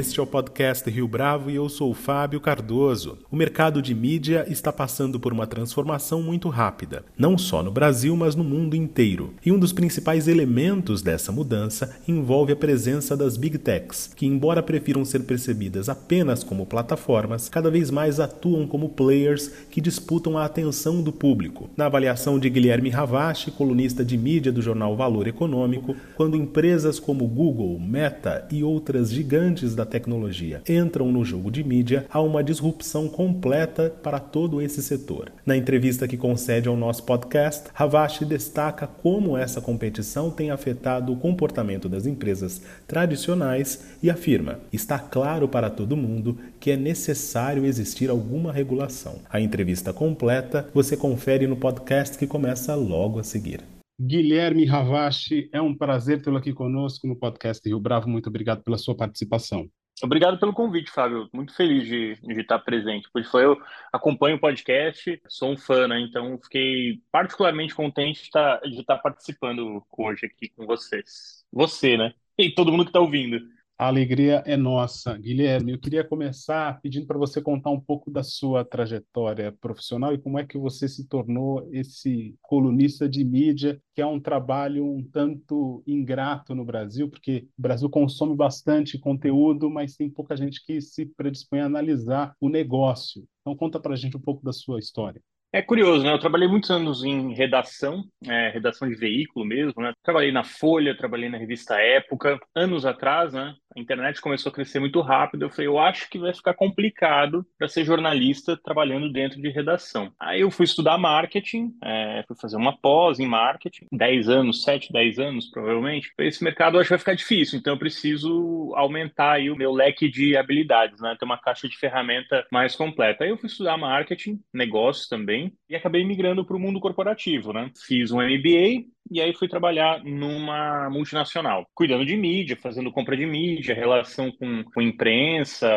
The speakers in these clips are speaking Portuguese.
Este é o podcast Rio Bravo e eu sou o Fábio Cardoso. O mercado de mídia está passando por uma transformação muito rápida, não só no Brasil, mas no mundo inteiro. E um dos principais elementos dessa mudança envolve a presença das Big Techs, que, embora prefiram ser percebidas apenas como plataformas, cada vez mais atuam como players que disputam a atenção do público. Na avaliação de Guilherme Ravache, colunista de mídia do jornal Valor Econômico, quando empresas como Google, Meta e outras gigantes da tecnologia entram no jogo de mídia, há uma disrupção completa para todo esse setor. Na entrevista que concede ao nosso podcast, Ravache destaca como essa competição tem afetado o comportamento das empresas tradicionais e afirma: está claro para todo mundo que é necessário existir alguma regulação. A entrevista completa você confere no podcast que começa logo a seguir. Guilherme Ravache, é um prazer tê-lo aqui conosco no podcast Rio Bravo. Muito obrigado pela sua participação. Obrigado pelo convite, Fábio. Muito feliz de, de estar presente. Pois foi, eu acompanho o podcast, sou um fã, né? Então fiquei particularmente contente de estar, de estar participando hoje aqui com vocês. Você, né? E todo mundo que está ouvindo. A alegria é nossa. Guilherme, eu queria começar pedindo para você contar um pouco da sua trajetória profissional e como é que você se tornou esse colunista de mídia, que é um trabalho um tanto ingrato no Brasil, porque o Brasil consome bastante conteúdo, mas tem pouca gente que se predispõe a analisar o negócio. Então, conta para a gente um pouco da sua história. É curioso, né? Eu trabalhei muitos anos em redação, é, redação de veículo mesmo, né? Trabalhei na Folha, trabalhei na revista Época. Anos atrás, né? A internet começou a crescer muito rápido. Eu falei, eu acho que vai ficar complicado para ser jornalista trabalhando dentro de redação. Aí eu fui estudar marketing, é, fui fazer uma pós em marketing, 10 anos, 7, 10 anos provavelmente. Esse mercado eu acho que vai ficar difícil, então eu preciso aumentar aí o meu leque de habilidades, né? Ter uma caixa de ferramenta mais completa. Aí eu fui estudar marketing, negócios também também e acabei migrando para o mundo corporativo, né? Fiz um MBA e aí fui trabalhar numa multinacional, cuidando de mídia, fazendo compra de mídia, relação com, com imprensa.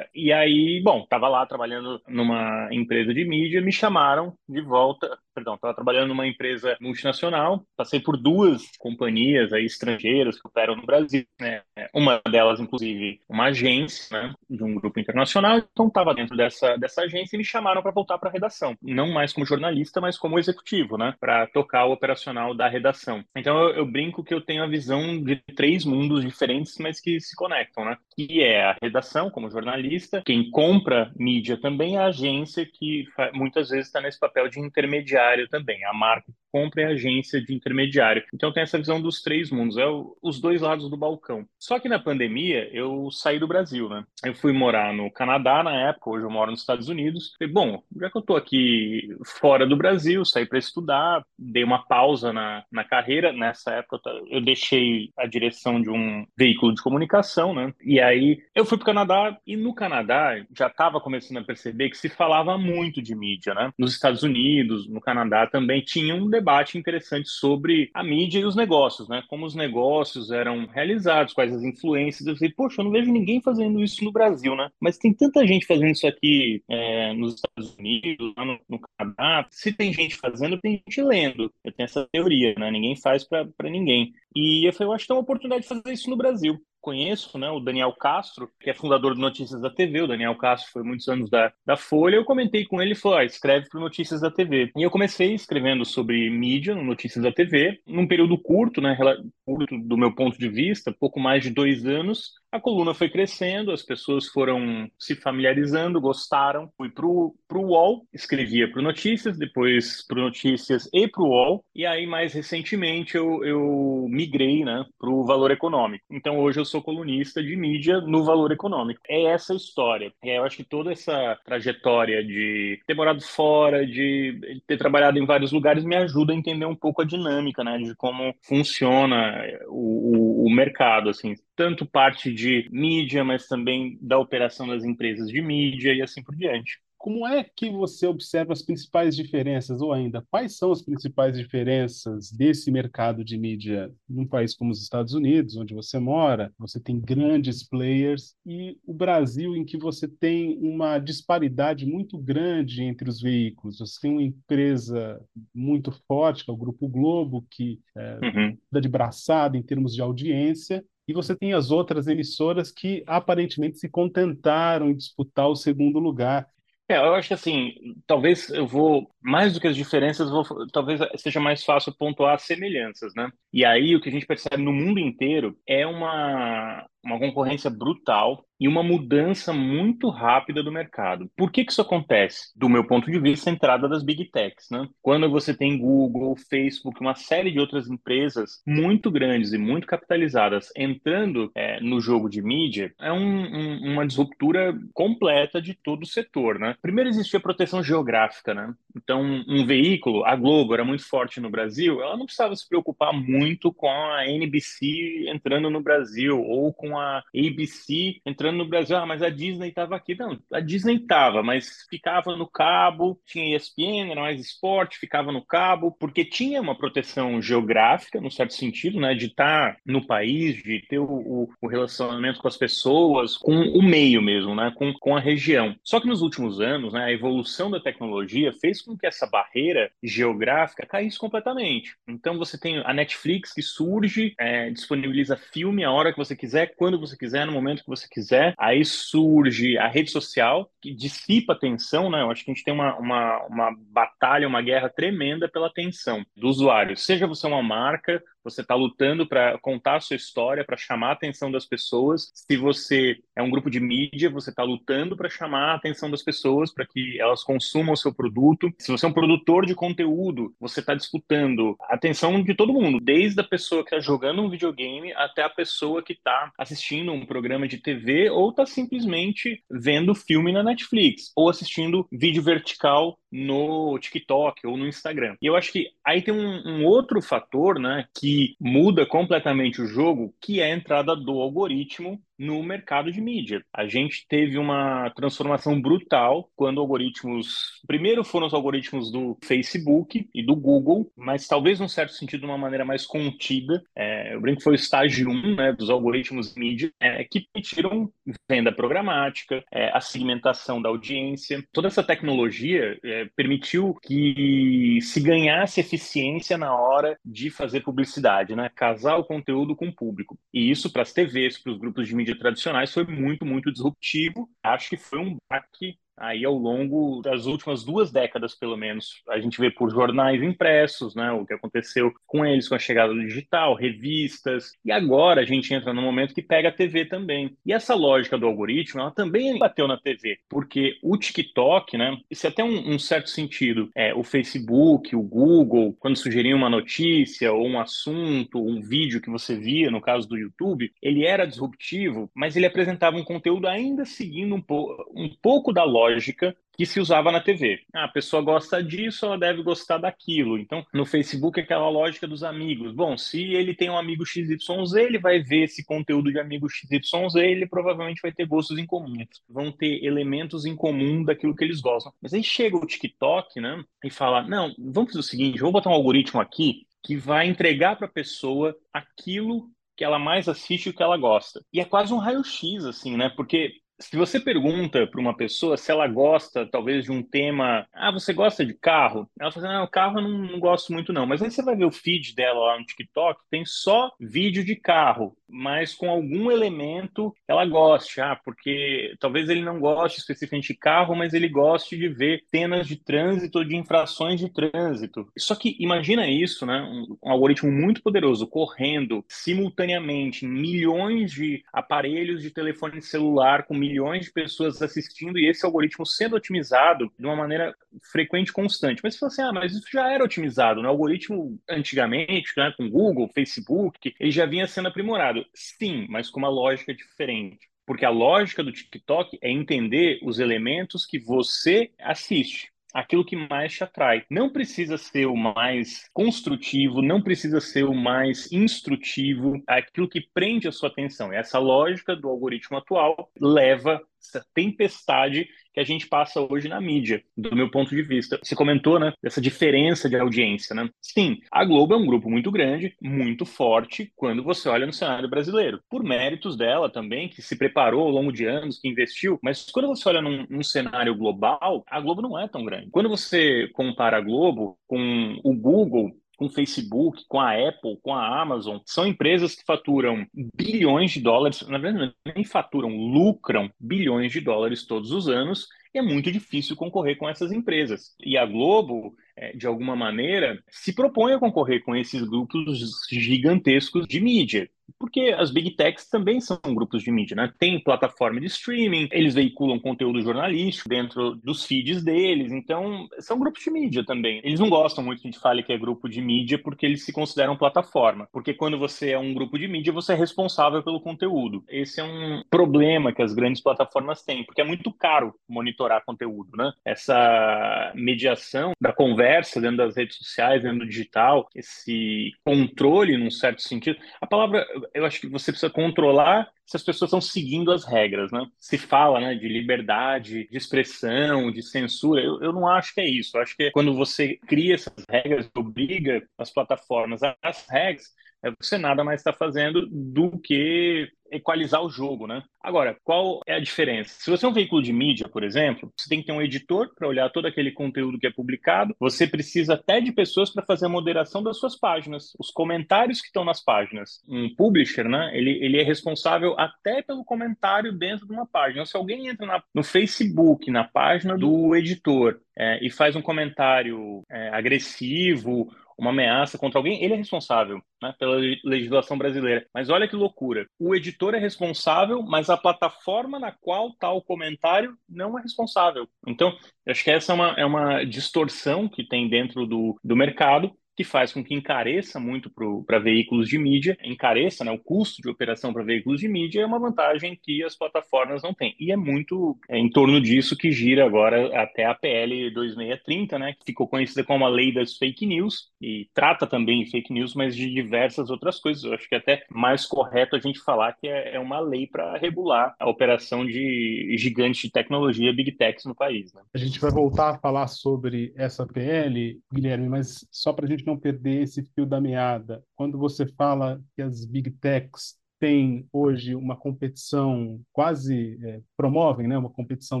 E aí, bom, estava lá trabalhando numa empresa de mídia, me chamaram de volta. Perdão, estava trabalhando numa empresa multinacional, passei por duas companhias aí estrangeiras que operam no Brasil, né? Uma delas, inclusive, uma agência né, de um grupo internacional. Então, estava dentro dessa, dessa agência e me chamaram para voltar para a redação. Não mais como jornalista, mas como executivo, né? Para tocar o operacional da redação. Então eu, eu, brinco que eu tenho a visão de três mundos diferentes, mas que se conectam, né? Que é a redação, como jornalista, quem compra mídia também, a agência que muitas vezes está nesse papel de intermediário também, a marca compra é a agência de intermediário. Então tem essa visão dos três mundos, é o, os dois lados do balcão. Só que na pandemia eu saí do Brasil, né? Eu fui morar no Canadá na época, hoje eu moro nos Estados Unidos. Falei, bom, já que eu tô aqui fora do Brasil, saí para estudar, dei uma pausa na, na carreira. Nessa época eu deixei a direção de um veículo de comunicação, né? E aí eu fui para o Canadá e no Canadá já estava começando a perceber que se falava muito de mídia, né? Nos Estados Unidos, no Canadá também tinha um debate interessante sobre a mídia e os negócios, né? Como os negócios eram realizados, quais as influências. Eu falei, poxa, eu não vejo ninguém fazendo isso no Brasil, né? Mas tem tanta gente fazendo isso aqui é, nos Estados Unidos, lá no, no Canadá. Se tem gente fazendo, tem gente lendo. Eu tenho essa teoria, né? ninguém faz para ninguém. E eu falei, eu acho que tem uma oportunidade de fazer isso no Brasil conheço, né, o Daniel Castro, que é fundador do Notícias da TV. O Daniel Castro foi muitos anos da, da Folha. Eu comentei com ele e falou: ah, escreve para Notícias da TV. E eu comecei escrevendo sobre mídia no Notícias da TV, num período curto, né, curto do meu ponto de vista, pouco mais de dois anos. A coluna foi crescendo, as pessoas foram se familiarizando, gostaram. Fui para o UOL, escrevia para Notícias, depois para Notícias e para o UOL. E aí, mais recentemente, eu, eu migrei né, para o Valor Econômico. Então, hoje eu sou colunista de mídia no Valor Econômico. É essa história. É, eu acho que toda essa trajetória de ter morado fora, de ter trabalhado em vários lugares, me ajuda a entender um pouco a dinâmica, né, de como funciona o, o, o mercado, assim tanto parte de mídia, mas também da operação das empresas de mídia e assim por diante. Como é que você observa as principais diferenças, ou ainda, quais são as principais diferenças desse mercado de mídia num país como os Estados Unidos, onde você mora, você tem grandes players, e o Brasil, em que você tem uma disparidade muito grande entre os veículos? Você tem uma empresa muito forte, que é o Grupo Globo, que é, uhum. dá de braçada em termos de audiência, e você tem as outras emissoras que aparentemente se contentaram em disputar o segundo lugar. É, eu acho que assim, talvez eu vou, mais do que as diferenças, vou, talvez seja mais fácil pontuar as semelhanças, né? E aí o que a gente percebe no mundo inteiro é uma, uma concorrência brutal e uma mudança muito rápida do mercado. Por que, que isso acontece? Do meu ponto de vista, a entrada das big techs. Né? Quando você tem Google, Facebook, uma série de outras empresas muito grandes e muito capitalizadas entrando é, no jogo de mídia, é um, um, uma disruptura completa de todo o setor. Né? Primeiro existia proteção geográfica. Né? Então, um veículo, a Globo era muito forte no Brasil, ela não precisava se preocupar muito com a NBC entrando no Brasil ou com a ABC entrando no Brasil. Ah, mas a Disney estava aqui. Não, a Disney estava, mas ficava no cabo, tinha ESPN, era mais esporte, ficava no cabo, porque tinha uma proteção geográfica, no certo sentido, né, de estar no país, de ter o, o, o relacionamento com as pessoas, com o meio mesmo, né, com, com a região. Só que nos últimos anos, né, a evolução da tecnologia fez com que essa barreira geográfica caísse completamente. Então você tem a Netflix que surge, é, disponibiliza filme a hora que você quiser, quando você quiser, no momento que você quiser. Aí surge a rede social, que dissipa a atenção, né? Eu acho que a gente tem uma, uma, uma batalha, uma guerra tremenda pela atenção do usuário. Seja você uma marca, você está lutando para contar a sua história, para chamar a atenção das pessoas. Se você é um grupo de mídia, você está lutando para chamar a atenção das pessoas, para que elas consumam o seu produto. Se você é um produtor de conteúdo, você está disputando a atenção de todo mundo, desde a pessoa que está jogando um videogame até a pessoa que está assistindo um programa de TV ou está simplesmente vendo filme na Netflix ou assistindo vídeo vertical no TikTok ou no Instagram. E eu acho que aí tem um, um, outro fator, né, que muda completamente o jogo, que é a entrada do algoritmo no mercado de mídia. A gente teve uma transformação brutal quando algoritmos. Primeiro foram os algoritmos do Facebook e do Google, mas talvez, num certo sentido, de uma maneira mais contida. É, eu brinco que foi o estágio 1 né, dos algoritmos de mídia, é, que permitiram venda programática, é, a segmentação da audiência. Toda essa tecnologia é, permitiu que se ganhasse eficiência na hora de fazer publicidade, né? casar o conteúdo com o público. E isso para as TVs, para os grupos de mídia tradicionais foi muito, muito disruptivo. Acho que foi um baque aí ao longo das últimas duas décadas, pelo menos. A gente vê por jornais impressos, né, o que aconteceu com eles com a chegada do digital, revistas, e agora a gente entra no momento que pega a TV também. E essa lógica do algoritmo, ela também bateu na TV, porque o TikTok, né, isso é até um, um certo sentido, é, o Facebook, o Google, quando sugeriam uma notícia ou um assunto, um vídeo que você via, no caso do YouTube, ele era disruptivo, mas ele apresentava um conteúdo ainda seguindo um, po um pouco da lógica lógica que se usava na TV. Ah, a pessoa gosta disso, ela deve gostar daquilo. Então, no Facebook, aquela lógica dos amigos. Bom, se ele tem um amigo XYZ, ele vai ver esse conteúdo de amigo XYZ, ele provavelmente vai ter gostos em comum. Vão ter elementos em comum daquilo que eles gostam. Mas aí chega o TikTok, né, e fala: não, vamos fazer o seguinte, vou botar um algoritmo aqui que vai entregar para a pessoa aquilo que ela mais assiste e o que ela gosta. E é quase um raio-x, assim, né? Porque se você pergunta para uma pessoa se ela gosta, talvez, de um tema, ah, você gosta de carro? Ela fala assim, não, carro eu não, não gosto muito não. Mas aí você vai ver o feed dela lá no TikTok, tem só vídeo de carro, mas com algum elemento ela goste. Ah, porque talvez ele não goste especificamente de carro, mas ele goste de ver cenas de trânsito, de infrações de trânsito. Só que imagina isso, né? Um, um algoritmo muito poderoso correndo simultaneamente em milhões de aparelhos de telefone celular com milhões de pessoas assistindo e esse algoritmo sendo otimizado de uma maneira frequente constante. Mas você fala assim, ah, mas isso já era otimizado, né? O algoritmo antigamente, né, com Google, Facebook, ele já vinha sendo aprimorado. Sim, mas com uma lógica diferente. Porque a lógica do TikTok é entender os elementos que você assiste aquilo que mais te atrai. Não precisa ser o mais construtivo, não precisa ser o mais instrutivo, aquilo que prende a sua atenção. Essa lógica do algoritmo atual leva essa tempestade que a gente passa hoje na mídia, do meu ponto de vista. Você comentou, né, dessa diferença de audiência, né? Sim, a Globo é um grupo muito grande, muito forte, quando você olha no cenário brasileiro. Por méritos dela também, que se preparou ao longo de anos, que investiu, mas quando você olha num, num cenário global, a Globo não é tão grande. Quando você compara a Globo com o Google, com Facebook, com a Apple, com a Amazon, são empresas que faturam bilhões de dólares, na verdade, nem faturam, lucram bilhões de dólares todos os anos, é muito difícil concorrer com essas empresas. E a Globo é, de alguma maneira, se propõe a concorrer com esses grupos gigantescos de mídia. Porque as big techs também são grupos de mídia, né? Tem plataforma de streaming, eles veiculam conteúdo jornalístico dentro dos feeds deles, então são grupos de mídia também. Eles não gostam muito que a gente fale que é grupo de mídia porque eles se consideram plataforma. Porque quando você é um grupo de mídia, você é responsável pelo conteúdo. Esse é um problema que as grandes plataformas têm, porque é muito caro monitorar conteúdo, né? Essa mediação da conversa conversa dentro das redes sociais, dentro do digital, esse controle num certo sentido. A palavra, eu acho que você precisa controlar se as pessoas estão seguindo as regras, né? Se fala, né, de liberdade, de expressão, de censura. Eu, eu não acho que é isso. Eu acho que quando você cria essas regras, obriga as plataformas às regras, é você nada mais está fazendo do que equalizar o jogo, né? Agora, qual é a diferença? Se você é um veículo de mídia, por exemplo, você tem que ter um editor para olhar todo aquele conteúdo que é publicado. Você precisa até de pessoas para fazer a moderação das suas páginas, os comentários que estão nas páginas. Um publisher, né? Ele, ele é responsável até pelo comentário dentro de uma página. Então, se alguém entra na, no Facebook, na página do editor, é, e faz um comentário é, agressivo uma ameaça contra alguém, ele é responsável né, pela legislação brasileira. Mas olha que loucura. O editor é responsável, mas a plataforma na qual está o comentário não é responsável. Então, acho que essa é uma, é uma distorção que tem dentro do, do mercado que faz com que encareça muito para veículos de mídia, encareça né, o custo de operação para veículos de mídia, é uma vantagem que as plataformas não têm. E é muito é, em torno disso que gira agora até a PL 2630, né, que ficou conhecida como a lei das fake news, e trata também de fake news, mas de diversas outras coisas. Eu acho que é até mais correto a gente falar que é, é uma lei para regular a operação de gigantes de tecnologia, big techs no país. Né? A gente vai voltar a falar sobre essa PL, Guilherme, mas só para a gente gente não perder esse fio da meada. Quando você fala que as big techs têm hoje uma competição quase é, promovem, né, uma competição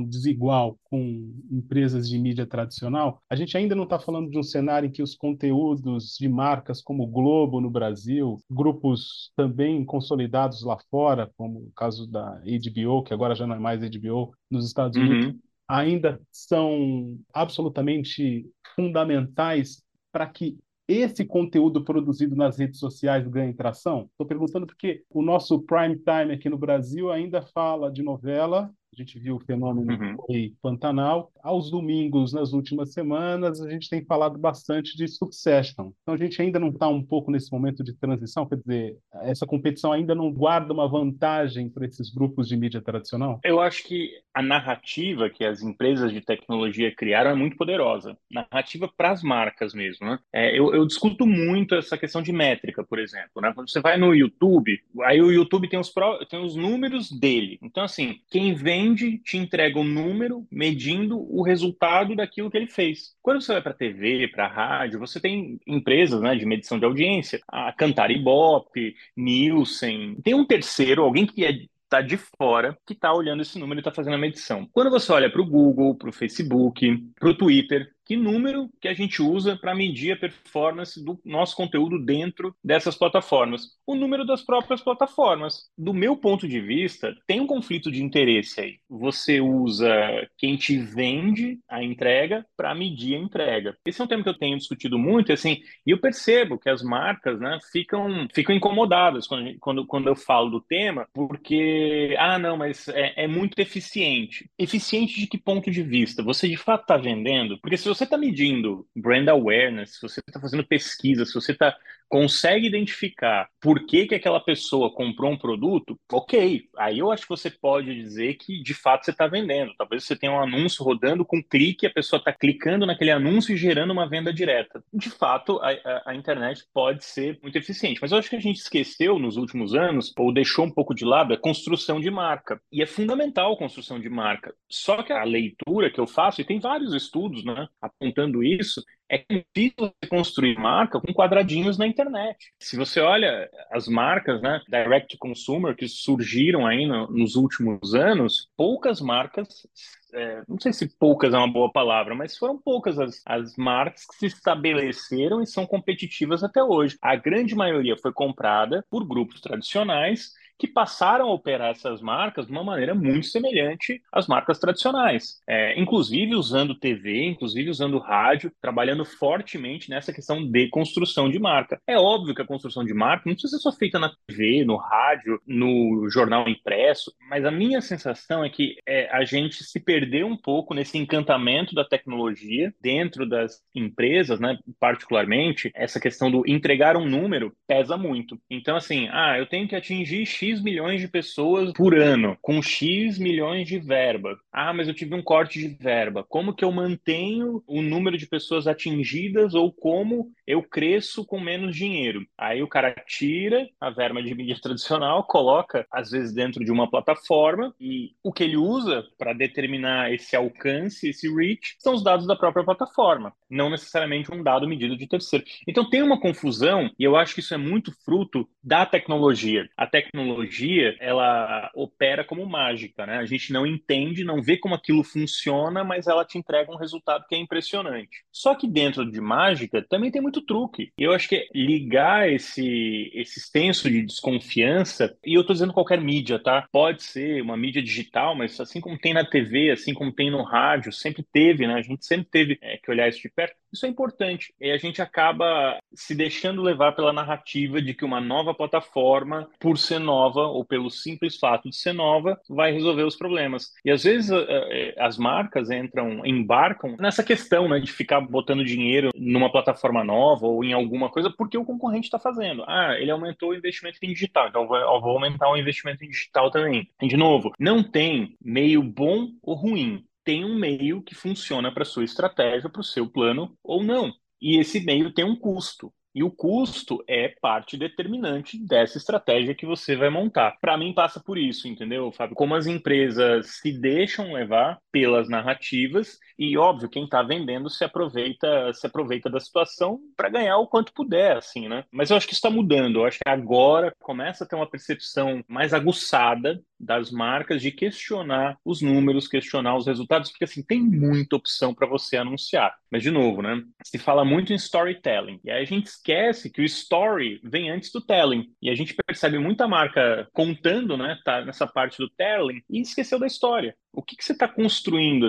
desigual com empresas de mídia tradicional. A gente ainda não está falando de um cenário em que os conteúdos de marcas como Globo no Brasil, grupos também consolidados lá fora, como o caso da HBO, que agora já não é mais HBO nos Estados Unidos, uhum. ainda são absolutamente fundamentais para que esse conteúdo produzido nas redes sociais ganha tração? Estou perguntando porque o nosso prime time aqui no Brasil ainda fala de novela, a gente viu o fenômeno uhum. foi Pantanal. Aos domingos, nas últimas semanas, a gente tem falado bastante de Succession. Então, a gente ainda não está um pouco nesse momento de transição, quer dizer, essa competição ainda não guarda uma vantagem para esses grupos de mídia tradicional? Eu acho que a narrativa que as empresas de tecnologia criaram é muito poderosa. Narrativa para as marcas mesmo, né? É, eu, eu, discuto muito essa questão de métrica, por exemplo, né? Quando você vai no YouTube, aí o YouTube tem os, pró, tem os números dele. Então, assim, quem vem vende, te entrega um número medindo o resultado daquilo que ele fez. Quando você vai para TV, para rádio, você tem empresas né, de medição de audiência, a Cantar Ibope, Nielsen. Tem um terceiro, alguém que é está de fora que está olhando esse número e está fazendo a medição. Quando você olha para o Google, para o Facebook, para o Twitter, que número que a gente usa para medir a performance do nosso conteúdo dentro dessas plataformas? O número das próprias plataformas. Do meu ponto de vista, tem um conflito de interesse aí. Você usa quem te vende a entrega para medir a entrega. Esse é um tema que eu tenho discutido muito, assim, e eu percebo que as marcas, né, ficam, ficam incomodadas quando, quando, quando eu falo do tema, porque, ah, não, mas é, é muito eficiente. Eficiente de que ponto de vista? Você de fato está vendendo? Porque se você está medindo brand awareness, se você está fazendo pesquisa, se você está consegue identificar por que, que aquela pessoa comprou um produto, ok. Aí eu acho que você pode dizer que de fato você está vendendo. Talvez você tenha um anúncio rodando com clique, a pessoa está clicando naquele anúncio e gerando uma venda direta. De fato, a, a, a, internet pode ser muito eficiente. Mas eu acho que a gente esqueceu nos últimos anos, ou deixou um pouco de lado, a construção de marca. E é fundamental a construção de marca. Só que a leitura que eu faço, e tem vários estudos né, apontando isso, é difícil construir marca com quadradinhos na internet. Se você olha as marcas, né, direct consumer que surgiram aí no, nos últimos anos, poucas marcas é, não sei se poucas é uma boa palavra, mas foram poucas as, as marcas que se estabeleceram e são competitivas até hoje. A grande maioria foi comprada por grupos tradicionais que passaram a operar essas marcas de uma maneira muito semelhante às marcas tradicionais, é, inclusive usando TV, inclusive usando rádio, trabalhando fortemente nessa questão de construção de marca. É óbvio que a construção de marca não precisa ser só feita na TV, no rádio, no jornal impresso, mas a minha sensação é que é, a gente se perdeu um pouco nesse encantamento da tecnologia dentro das empresas, né? Particularmente, essa questão do entregar um número pesa muito. Então, assim, ah, eu tenho que atingir X milhões de pessoas por ano, com X milhões de verba. Ah, mas eu tive um corte de verba. Como que eu mantenho o número de pessoas atingidas ou como eu cresço com menos dinheiro? Aí o cara tira a verba de mídia tradicional, coloca, às vezes, dentro de uma plataforma e o que ele usa para determinar esse alcance, esse reach, são os dados da própria plataforma, não necessariamente um dado medido de terceiro. Então tem uma confusão e eu acho que isso é muito fruto da tecnologia. A tecnologia tecnologia, ela opera como mágica, né? A gente não entende, não vê como aquilo funciona, mas ela te entrega um resultado que é impressionante. Só que dentro de mágica também tem muito truque. Eu acho que ligar esse, esse senso de desconfiança, e eu tô dizendo qualquer mídia, tá? Pode ser uma mídia digital, mas assim como tem na TV, assim como tem no rádio, sempre teve, né? A gente sempre teve é, que olhar isso de perto. Isso é importante. E a gente acaba se deixando levar pela narrativa de que uma nova plataforma, por ser nova ou pelo simples fato de ser nova, vai resolver os problemas. E às vezes eh, eh, as marcas entram, embarcam nessa questão né, de ficar botando dinheiro numa plataforma nova ou em alguma coisa porque o concorrente está fazendo. Ah, ele aumentou o investimento em digital, então vou aumentar o investimento em digital também. E, de novo, não tem meio bom ou ruim tem um meio que funciona para sua estratégia, para o seu plano ou não. E esse meio tem um custo. E o custo é parte determinante dessa estratégia que você vai montar. Para mim, passa por isso, entendeu, Fábio? Como as empresas se deixam levar pelas narrativas e, óbvio, quem está vendendo se aproveita se aproveita da situação para ganhar o quanto puder, assim, né? Mas eu acho que está mudando. Eu acho que agora começa a ter uma percepção mais aguçada das marcas de questionar os números, questionar os resultados, porque assim tem muita opção para você anunciar. Mas de novo, né? Se fala muito em storytelling e aí a gente esquece que o story vem antes do telling e a gente percebe muita marca contando, né? Tá nessa parte do telling e esqueceu da história. O que, que você está construindo?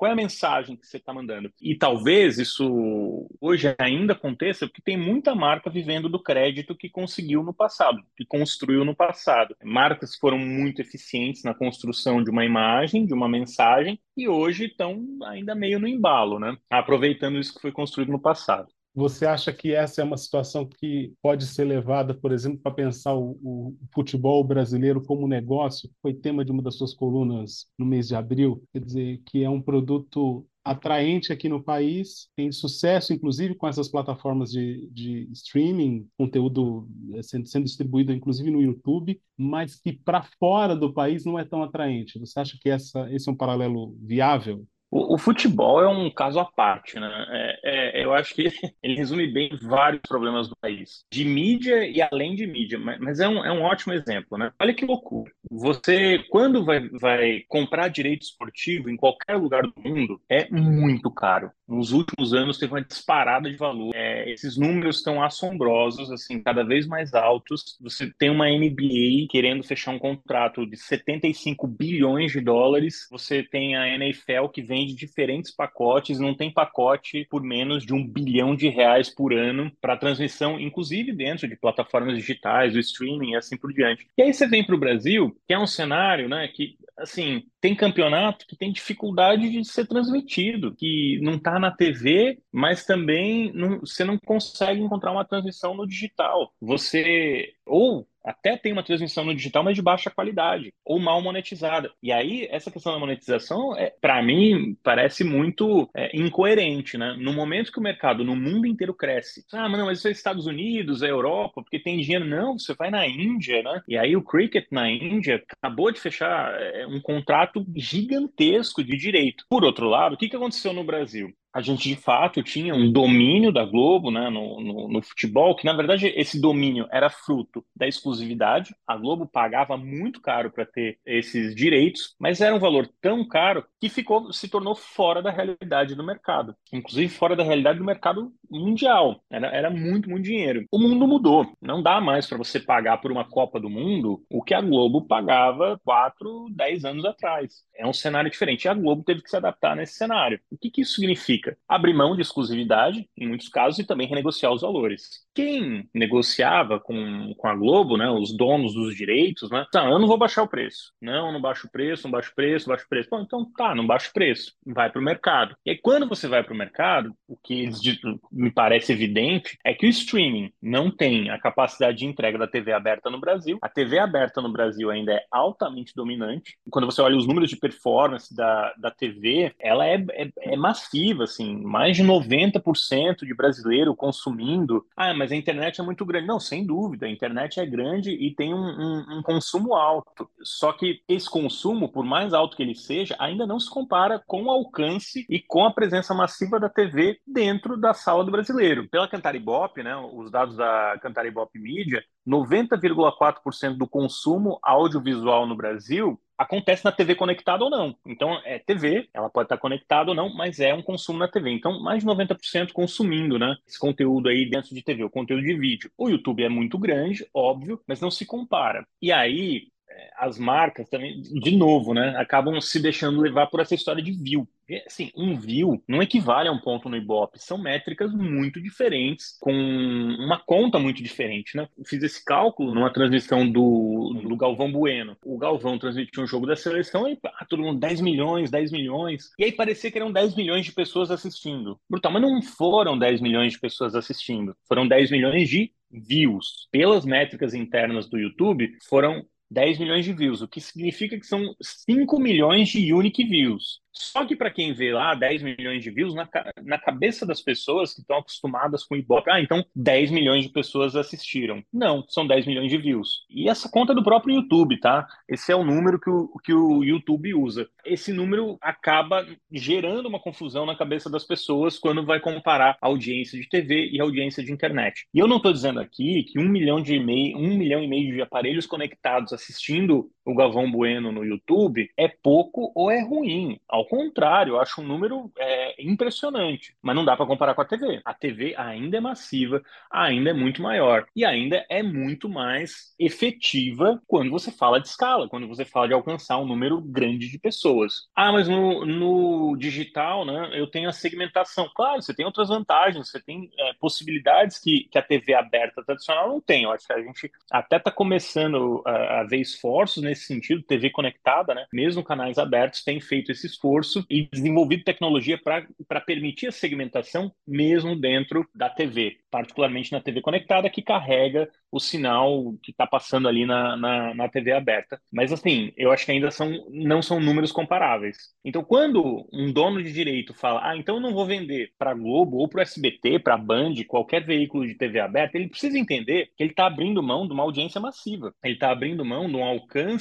Qual é a mensagem que você está mandando? E talvez isso hoje ainda aconteça porque tem muita marca vivendo do crédito que conseguiu no passado, que construiu no passado. Marcas foram muito eficientes na construção de uma imagem, de uma mensagem, e hoje estão ainda meio no embalo, né? Aproveitando isso que foi construído no passado. Você acha que essa é uma situação que pode ser levada, por exemplo, para pensar o, o, futebol brasileiro como negócio? Foi tema de uma das suas colunas no mês de abril. Quer dizer, que é um produto atraente aqui no país, tem sucesso, inclusive, com essas plataformas de, de streaming, conteúdo eh, sendo, sendo distribuído, inclusive, no YouTube, mas que para fora do país não é tão atraente. Você acha que essa, esse é um paralelo viável? O, o, futebol é um caso à parte, né? É, é, eu acho que ele resume bem vários problemas do país, de mídia e além de mídia, mas, mas é, um, é um ótimo exemplo, né? Olha que loucura. Você, quando vai, vai comprar direito esportivo em qualquer lugar do mundo, é muito caro. Nos últimos anos teve uma disparada de valor. É, esses números estão assombrosos, assim, cada vez mais altos. Você tem uma NBA querendo fechar um contrato de 75 bilhões de dólares. Você tem a NFL que vem vende diferentes pacotes, não tem pacote por menos de um bilhão de reais por ano para transmissão, inclusive dentro de plataformas digitais, o streaming e assim por diante. E aí você vem para o Brasil, que é um cenário né, que assim, tem campeonato que tem dificuldade de ser transmitido, que não está na TV, mas também não, você não consegue encontrar uma transmissão no digital. Você ou até tem uma transmissão no digital, mas de baixa qualidade ou mal monetizada. E aí, essa questão da monetização, é, para mim, parece muito é, incoerente, né? No momento que o mercado no mundo inteiro cresce, ah, mas não, mas isso é Estados Unidos, é Europa, porque tem dinheiro. Não, você vai na Índia, né? E aí o Cricket na Índia acabou de fechar é, um contrato gigantesco de direito. Por outro lado, o que, que aconteceu no Brasil? A gente de fato tinha um domínio da Globo né, no, no, no, futebol, que na verdade esse domínio era fruto da exclusividade. A Globo pagava muito caro para ter esses direitos, mas era um valor tão caro que ficou, se tornou fora da realidade do mercado, inclusive fora da realidade do mercado mundial. Era, era muito, muito dinheiro. O mundo mudou. Não dá mais para você pagar por uma Copa do Mundo o que a Globo pagava 4, 10 anos atrás. É um cenário diferente. E a Globo teve que se adaptar nesse cenário. O que, que isso significa? Abrir mão de exclusividade, em muitos casos, e também renegociar os valores. Quem negociava com, com a Globo, né, os donos dos direitos, né, tá, eu não vou baixar o preço. Não, não baixo o preço, não baixo o preço, baixo o preço. Bom, então tá, não baixo o preço. Vai para o mercado. E aí, quando você vai para o mercado, o que me parece evidente é que o streaming não tem a capacidade de entrega da TV aberta no Brasil. A TV aberta no Brasil ainda é altamente dominante. Quando você olha os números de performance da, da TV, ela é, é, é massiva, assim, mais de 90% de brasileiro consumindo. Ah, mas a internet é muito grande. Não, sem dúvida, a internet é grande e tem um, um, um consumo alto. Só que esse consumo, por mais alto que ele seja, ainda não se compara com o alcance e com a presença massiva da TV dentro da sala do brasileiro. Pela Cantaribop, né, os dados da Cantaribop Media, 90,4% do consumo audiovisual no Brasil acontece na TV conectada ou não. Então, é TV, ela pode estar conectada ou não, mas é um consumo na TV. Então, mais de 90% consumindo, né? Esse conteúdo aí dentro de TV, o conteúdo de vídeo. O YouTube é muito grande, óbvio, mas não se compara. E aí, é, as marcas também, de novo, né, acabam se deixando levar por essa história de view. Assim, um view não equivale a um ponto no Ibope, são métricas muito diferentes, com uma conta muito diferente, né? Fiz esse cálculo numa transmissão do, do Galvão Bueno. O Galvão transmitiu um jogo da seleção e pá, todo mundo 10 milhões, 10 milhões. E aí parecia que eram 10 milhões de pessoas assistindo. Brutal, mas não foram 10 milhões de pessoas assistindo, foram 10 milhões de views. Pelas métricas internas do YouTube, foram 10 milhões de views, o que significa que são 5 milhões de unique views. Só que para quem vê lá 10 milhões de views, na, na cabeça das pessoas que estão acostumadas com o Ibope, ah, então 10 milhões de pessoas assistiram. Não, são 10 milhões de views. E essa conta é do próprio YouTube, tá? Esse é o número que o, que o YouTube usa. Esse número acaba gerando uma confusão na cabeça das pessoas quando vai comparar audiência de TV e audiência de internet. E eu não estou dizendo aqui que um milhão de e-mail, um milhão e meio de aparelhos conectados assistindo o Galvão Bueno no YouTube é pouco ou é ruim. Ao contrário, eu acho um número é, impressionante, mas não dá para comparar com a TV. A TV ainda é massiva, ainda é muito maior e ainda é muito mais efetiva quando você fala de escala, quando você fala de alcançar um número grande de pessoas. Ah, mas no, no digital, né, eu tenho a segmentação. Claro, você tem outras vantagens, você tem é, possibilidades que, que a TV aberta tradicional não tem. Eu acho que a gente até está começando a, a ver esforços nesse sentido, TV conectada, né? Mesmo canais abertos têm feito esse esforço e desenvolvido tecnologia para permitir a segmentação mesmo dentro da TV, particularmente na TV conectada, que carrega o sinal que está passando ali na, na, na, TV aberta. Mas assim, eu acho que ainda são, não são números comparáveis. Então, quando um dono de direito fala, ah, então eu não vou vender para Globo ou para SBT, para Band, qualquer veículo de TV aberta, ele precisa entender que ele está abrindo mão de uma audiência massiva. Ele está abrindo mão de um alcance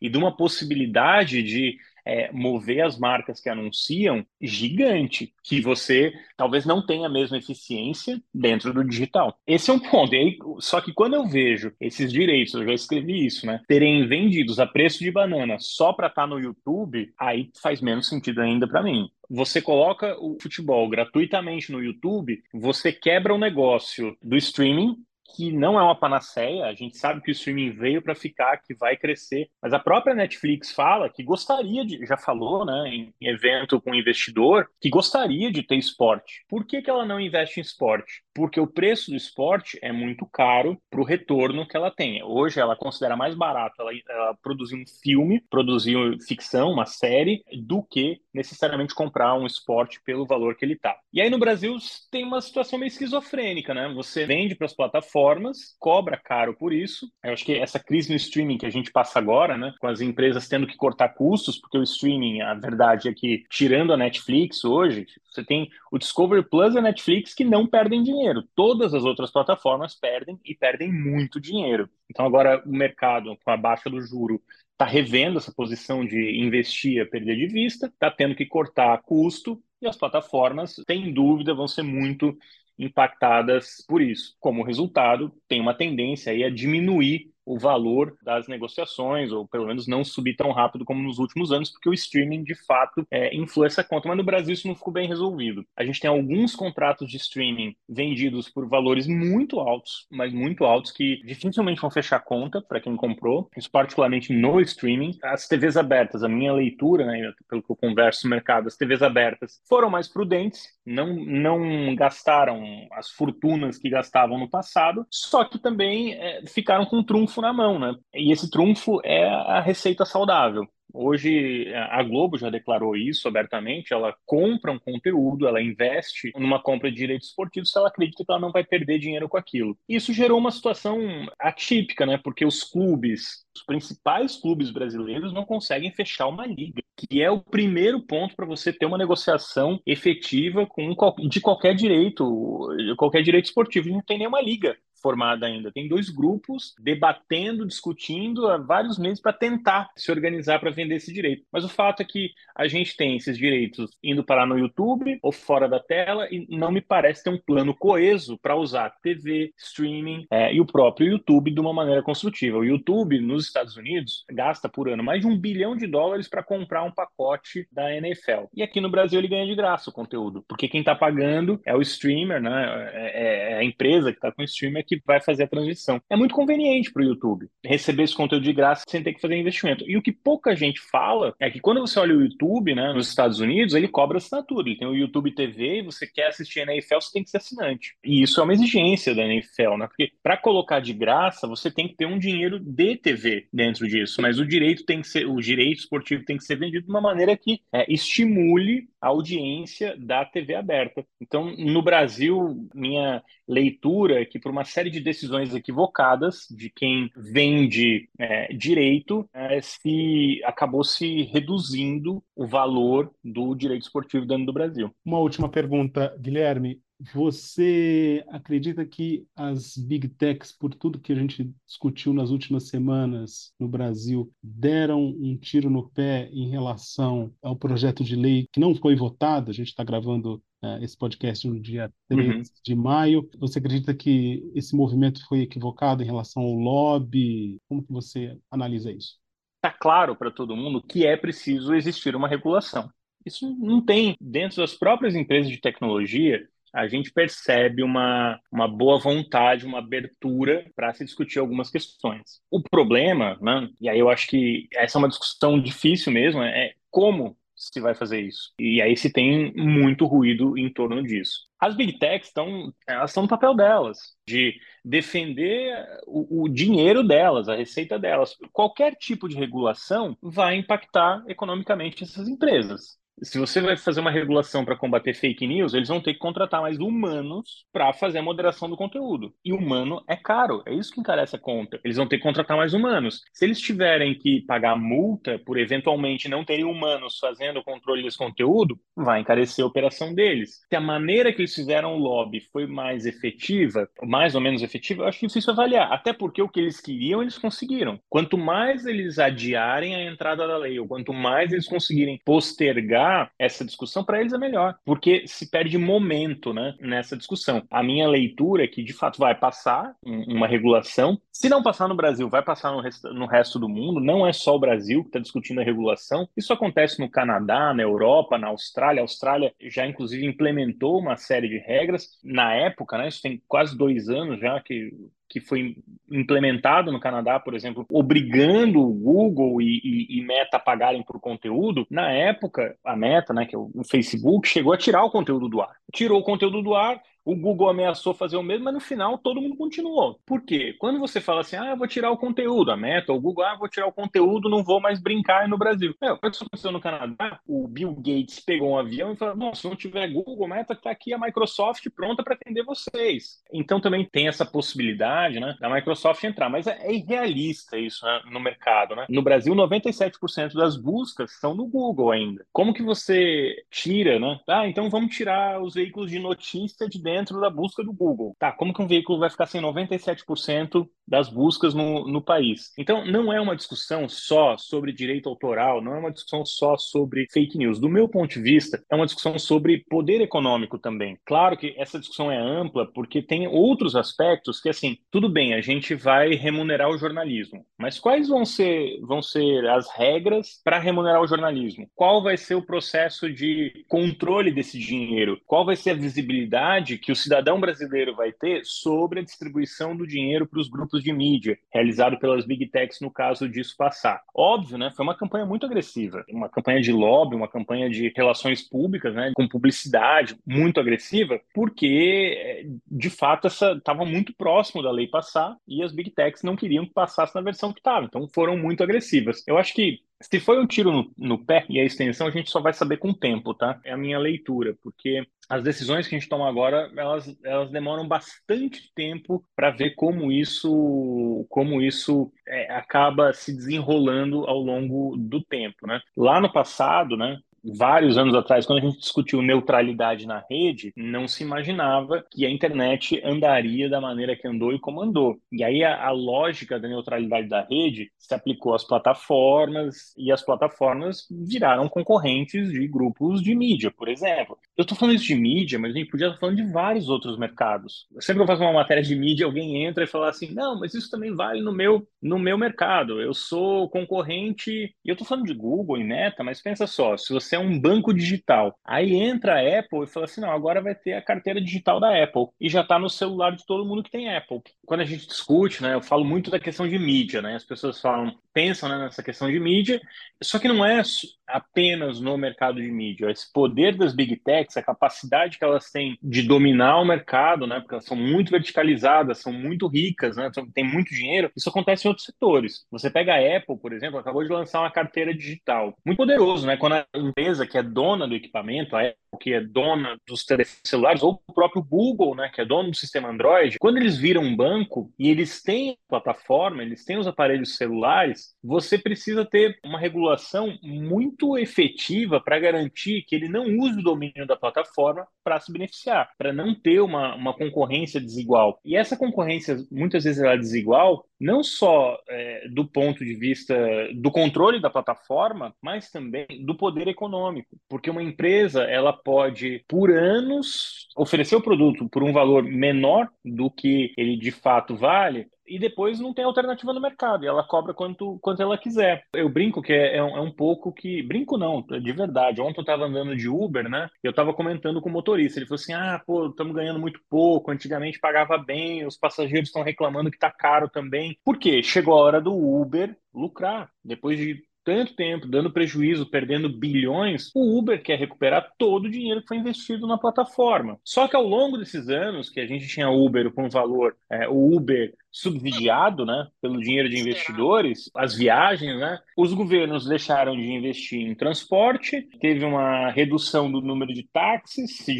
e de uma possibilidade de é, mover as marcas que anunciam gigante, que você talvez não tenha a mesma eficiência dentro do digital. Esse é um ponto. Aí, só que quando eu vejo esses direitos, eu já escrevi isso, né, terem vendidos a preço de banana só para estar tá no YouTube, aí faz menos sentido ainda para mim você coloca o futebol gratuitamente no YouTube, você quebra o negócio do streaming, que não é uma panaceia, a gente sabe que o streaming veio para ficar, que vai crescer, mas a própria Netflix fala que gostaria de, já falou, né, em evento com investidor, que gostaria de ter esporte. Por que, que ela não investe em esporte? Porque o preço do esporte é muito caro para o retorno que ela tem. Hoje ela considera mais barato ela, ela produzir um filme, produzir ficção, uma série, do que necessariamente comprar um esporte pelo valor que ele está. E aí no Brasil tem uma situação meio esquizofrênica, né? Você vende para as plataformas plataformas, cobra caro por isso. Eu acho que essa crise no streaming que a gente passa agora, né, com as empresas tendo que cortar custos, porque o streaming, a verdade é que, tirando a Netflix hoje, você tem o Discovery Plus e a Netflix que não perdem dinheiro. Todas as outras plataformas perdem e perdem muito dinheiro. Então, agora o mercado, com a baixa do juro, está revendo essa posição de investir a perder de vista, está tendo que cortar custo e as plataformas, sem dúvida, vão ser muito impactadas por isso. Como resultado, tem uma tendência aí a diminuir o valor das negociações, ou pelo menos não subir tão rápido como nos últimos anos, porque o streaming de fato é, influi essa conta. Mas no Brasil isso não ficou bem resolvido. A gente tem alguns contratos de streaming vendidos por valores muito altos, mas muito altos, que dificilmente vão fechar conta para quem comprou, isso particularmente no streaming. As TVs abertas, a minha leitura, né, pelo que eu converso no mercado, as TVs abertas foram mais prudentes, não, não gastaram as fortunas que gastavam no passado, só que também é, ficaram com trunfo trunfo na mão, né? E esse trunfo é a receita saudável. Hoje a Globo já declarou isso abertamente. Ela compra um conteúdo, ela investe numa compra de direitos esportivos se ela acredita que ela não vai perder dinheiro com aquilo. Isso gerou uma situação atípica, né? Porque os clubes, os principais clubes brasileiros não conseguem fechar uma liga, que é o primeiro ponto para você ter uma negociação efetiva com de qualquer direito, qualquer direito esportivo. Não tem nenhuma liga formada ainda. Tem dois grupos debatendo, discutindo há vários meses para tentar se organizar para vender esse direito. Mas o fato é que a gente tem esses direitos indo parar no YouTube ou fora da tela e não me parece ter um plano coeso para usar TV, streaming é, e o próprio YouTube de uma maneira construtiva. O YouTube nos Estados Unidos gasta por ano mais de um bilhão de dólares para comprar um pacote da NFL. E aqui no Brasil ele ganha de graça o conteúdo, porque quem está pagando é o streamer, né? É, é, é a empresa que está com o streamer que vai fazer a transição. É muito conveniente para o YouTube receber esse conteúdo de graça sem ter que fazer investimento. E o que pouca gente fala é que quando você olha o YouTube, né, nos Estados Unidos, ele cobra assinatura. Ele tem o YouTube TV e você quer assistir a NFL, você tem que ser assinante. E isso é uma exigência da NFL, né? Porque para colocar de graça, você tem que ter um dinheiro de TV dentro disso. Mas o direito tem que ser, o direito esportivo tem que ser vendido de uma maneira que é, estimule a audiência da TV aberta. Então, no Brasil, minha leitura é que por uma série de decisões equivocadas de quem vende é, direito, é, se acabou se reduzindo o valor do direito esportivo dentro do Brasil. Uma última pergunta, Guilherme. Você acredita que as big techs, por tudo que a gente discutiu nas últimas semanas no Brasil, deram um tiro no pé em relação ao projeto de lei que não foi votado? A gente está gravando uh, esse podcast no dia 3 uhum. de maio. Você acredita que esse movimento foi equivocado em relação ao lobby? Como que você analisa isso? Está claro para todo mundo que é preciso existir uma regulação. Isso não tem dentro das próprias empresas de tecnologia a gente percebe uma, uma boa vontade, uma abertura para se discutir algumas questões. O problema, né, e aí eu acho que essa é uma discussão difícil mesmo, é como se vai fazer isso. E aí se tem muito ruído em torno disso. As big techs estão, elas estão no papel delas, de defender o, o, dinheiro delas, a receita delas. Qualquer tipo de regulação vai impactar economicamente essas empresas se você vai fazer uma regulação para combater fake news, eles vão ter que contratar mais humanos para fazer a moderação do conteúdo. E humano é caro, é isso que encarece a conta. Eles vão ter que contratar mais humanos. Se eles tiverem que pagar multa por eventualmente não terem humanos fazendo o controle desse conteúdo, vai encarecer a operação deles. Se a maneira que eles fizeram o lobby foi mais efetiva, mais ou menos efetiva, eu acho difícil avaliar. Até porque o que eles queriam, eles conseguiram. Quanto mais eles adiarem a entrada da lei, ou quanto mais eles conseguirem postergar essa discussão, para eles é melhor, porque se perde momento né, nessa discussão. A minha leitura é que, de fato, vai passar uma regulação. Se não passar no Brasil, vai passar no resto, no resto do mundo. Não é só o Brasil que está discutindo a regulação. Isso acontece no Canadá, na Europa, na Austrália. A Austrália já, inclusive, implementou uma série de regras. Na época, né, isso tem quase dois anos já que que foi implementado no Canadá, por exemplo, obrigando o Google e, e, e, Meta a pagarem por conteúdo, na época, a Meta, né, que é o Facebook, chegou a tirar o conteúdo do ar. Tirou o conteúdo do ar, o Google ameaçou fazer o mesmo, mas no final todo mundo continuou. Por quê? Quando você fala assim, ah, eu vou tirar o conteúdo, a Meta, o Google, ah, eu vou tirar o conteúdo, não vou mais brincar no Brasil. Meu, isso aconteceu no Canadá, o Bill Gates pegou um avião e falou, bom, se não tiver Google, Meta, está aqui a Microsoft pronta para atender vocês. Então também tem essa possibilidade, né, da Microsoft entrar, mas é, é irrealista isso né, no mercado, né? No Brasil, 97% das buscas são no Google ainda. Como que você tira, né? Ah, então vamos tirar os veículos de notícia de dentro dentro da busca do Google. Tá, como que um veículo vai ficar sem 97% das buscas no, no país. Então, não é uma discussão só sobre direito autoral, não é uma discussão só sobre fake news. Do meu ponto de vista, é uma discussão sobre poder econômico também. Claro que essa discussão é ampla, porque tem outros aspectos que, assim, tudo bem, a gente vai remunerar o jornalismo, mas quais vão ser, vão ser as regras para remunerar o jornalismo? Qual vai ser o processo de controle desse dinheiro? Qual vai ser a visibilidade que o cidadão brasileiro vai ter sobre a distribuição do dinheiro para os grupos de mídia, realizado pelas big techs no caso disso passar? Óbvio, né? Foi uma campanha muito agressiva, uma campanha de lobby, uma campanha de relações públicas, né? Com publicidade muito agressiva, porque de fato essa estava muito próximo da lei passar e as big techs não queriam que passasse na versão que estava, então foram muito agressivas. Eu acho que se foi um tiro no, no, pé e a extensão, a gente só vai saber com o tempo, tá? É a minha leitura, porque as decisões que a gente toma agora, elas, elas demoram bastante tempo para ver como isso, como isso é, acaba se desenrolando ao longo do tempo, né? Lá no passado, né? Vários anos atrás, quando a gente discutiu neutralidade na rede, não se imaginava que a internet andaria da maneira que andou e como andou. E aí a, a lógica da neutralidade da rede se aplicou às plataformas e as plataformas viraram concorrentes de grupos de mídia, por exemplo. Eu estou falando isso de mídia, mas a gente podia estar falando de vários outros mercados. Sempre que eu faço uma matéria de mídia, alguém entra e fala assim: não, mas isso também vale no meu, no meu mercado. Eu sou concorrente, e eu estou falando de Google e Meta, mas pensa só, se você é um banco digital, aí entra a Apple e fala assim: não, agora vai ter a carteira digital da Apple e já está no celular de todo mundo que tem Apple. Quando a gente discute, né, eu falo muito da questão de mídia, né? As pessoas falam, pensam né, nessa questão de mídia, só que não é apenas no mercado de mídia. Esse poder das big techs, a capacidade que elas têm de dominar o mercado, né, porque elas são muito verticalizadas, são muito ricas, né, tem muito dinheiro, isso acontece em outros setores. Você pega a Apple, por exemplo, acabou de lançar uma carteira digital. Muito poderoso, né? Quando a empresa que é dona do equipamento, a Apple que é dona dos telefones celulares, ou o próprio Google, né, que é dono do sistema Android, quando eles viram um banco e eles têm plataforma, eles têm os aparelhos celulares, você precisa ter uma regulação muito efetiva para garantir que ele não use o domínio da plataforma para se beneficiar, para não ter uma, uma concorrência desigual. E essa concorrência, muitas vezes, ela é desigual, não só é, do ponto de vista do controle da plataforma, mas também do poder econômico, porque uma empresa ela pode por anos oferecer o produto por um valor menor do que ele de fato vale e depois não tem alternativa no mercado, e ela cobra quanto, quanto ela quiser. Eu brinco que é, é, um, é um pouco que. Brinco não, de verdade. Ontem eu estava andando de Uber, né? E eu estava comentando com o motorista. Ele falou assim: ah, pô, estamos ganhando muito pouco, antigamente pagava bem, os passageiros estão reclamando que está caro também. Por quê? Chegou a hora do Uber lucrar. Depois de tanto tempo, dando prejuízo, perdendo bilhões, o Uber quer recuperar todo o dinheiro que foi investido na plataforma. Só que ao longo desses anos que a gente tinha Uber com valor, é, o Uber subsidiado, né, pelo dinheiro de investidores, as viagens, né, os governos deixaram de investir em transporte, teve uma redução do número de táxis, se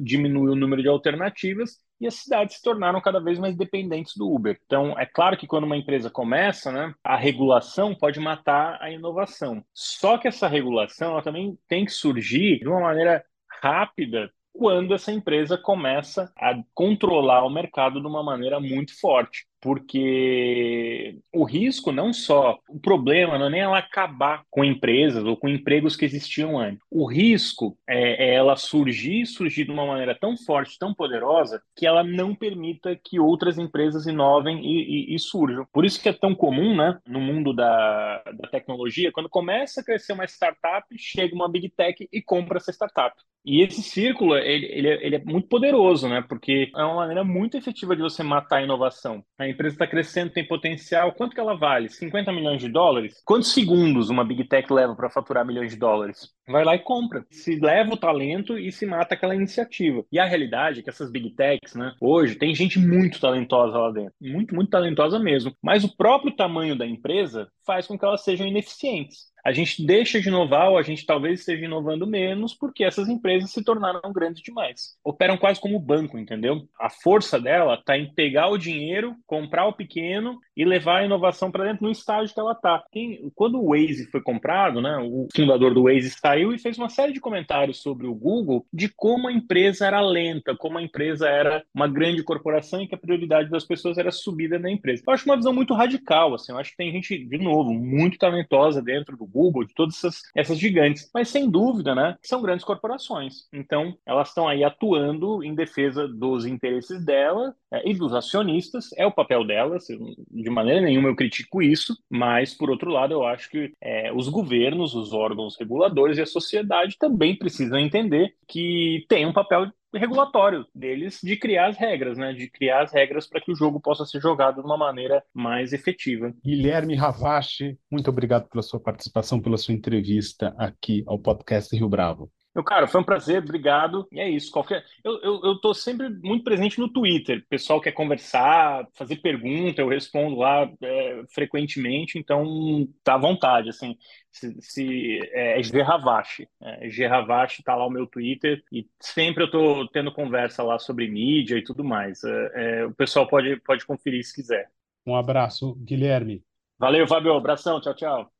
diminuiu o número de alternativas e as cidades se tornaram cada vez mais dependentes do Uber. Então, é claro que quando uma empresa começa, né, a regulação pode matar a inovação. Só que essa regulação ela também tem que surgir de uma maneira rápida quando essa empresa começa a controlar o mercado de uma maneira muito forte porque o risco não só, o problema não é nem ela acabar com empresas ou com empregos que existiam antes. O risco é, é ela surgir, surgir de uma maneira tão forte, tão poderosa, que ela não permita que outras empresas inovem e, e, e surjam. Por isso que é tão comum, né, no mundo da, da tecnologia, quando começa a crescer uma startup, chega uma big tech e compra essa startup. E esse círculo, ele, ele, é, ele é muito poderoso, né, porque é uma maneira muito efetiva de você matar a inovação. Empresa está crescendo, tem potencial. Quanto que ela vale? 50 milhões de dólares? Quantos segundos uma Big Tech leva para faturar milhões de dólares? Vai lá e compra. Se leva o talento e se mata aquela iniciativa. E a realidade é que essas Big Techs, né, hoje, tem gente muito talentosa lá dentro. Muito, muito talentosa mesmo. Mas o próprio tamanho da empresa faz com que elas sejam ineficientes a gente deixa de inovar ou a gente talvez esteja inovando menos porque essas empresas se tornaram grandes demais. Operam quase como banco, entendeu? A força dela está em pegar o dinheiro, comprar o pequeno e levar a inovação para dentro no estágio que ela está. Quando o Waze foi comprado, né, o fundador do Waze saiu e fez uma série de comentários sobre o Google, de como a empresa era lenta, como a empresa era uma grande corporação e que a prioridade das pessoas era subida na empresa. Eu acho uma visão muito radical, assim, eu acho que tem gente, de novo, muito talentosa dentro do Google, de todas essas, essas gigantes, mas sem dúvida, né, são grandes corporações. Então, elas estão aí atuando em defesa dos interesses dela é, e dos acionistas, é o papel delas, de maneira nenhuma eu critico isso, mas, por outro lado, eu acho que é, os governos, os órgãos reguladores e a sociedade também precisam entender que tem um papel regulatório deles de criar as regras, né? De criar as regras para que o jogo possa ser jogado de uma maneira mais efetiva. Guilherme Ravache, muito obrigado pela sua participação, pela sua entrevista aqui ao podcast Rio Bravo. Meu cara, foi um prazer, obrigado. E é isso. Qualquer, eu, eu, eu tô sempre muito presente no Twitter. O pessoal quer conversar, fazer pergunta, eu respondo lá é, frequentemente, então tá à vontade. Assim, se, se é, é Gerravache, é, Gerravache tá lá o meu Twitter e sempre eu tô tendo conversa lá sobre mídia e tudo mais. É, é, o pessoal pode, pode conferir se quiser. Um abraço, Guilherme. Valeu, Fábio. Abração, tchau, tchau.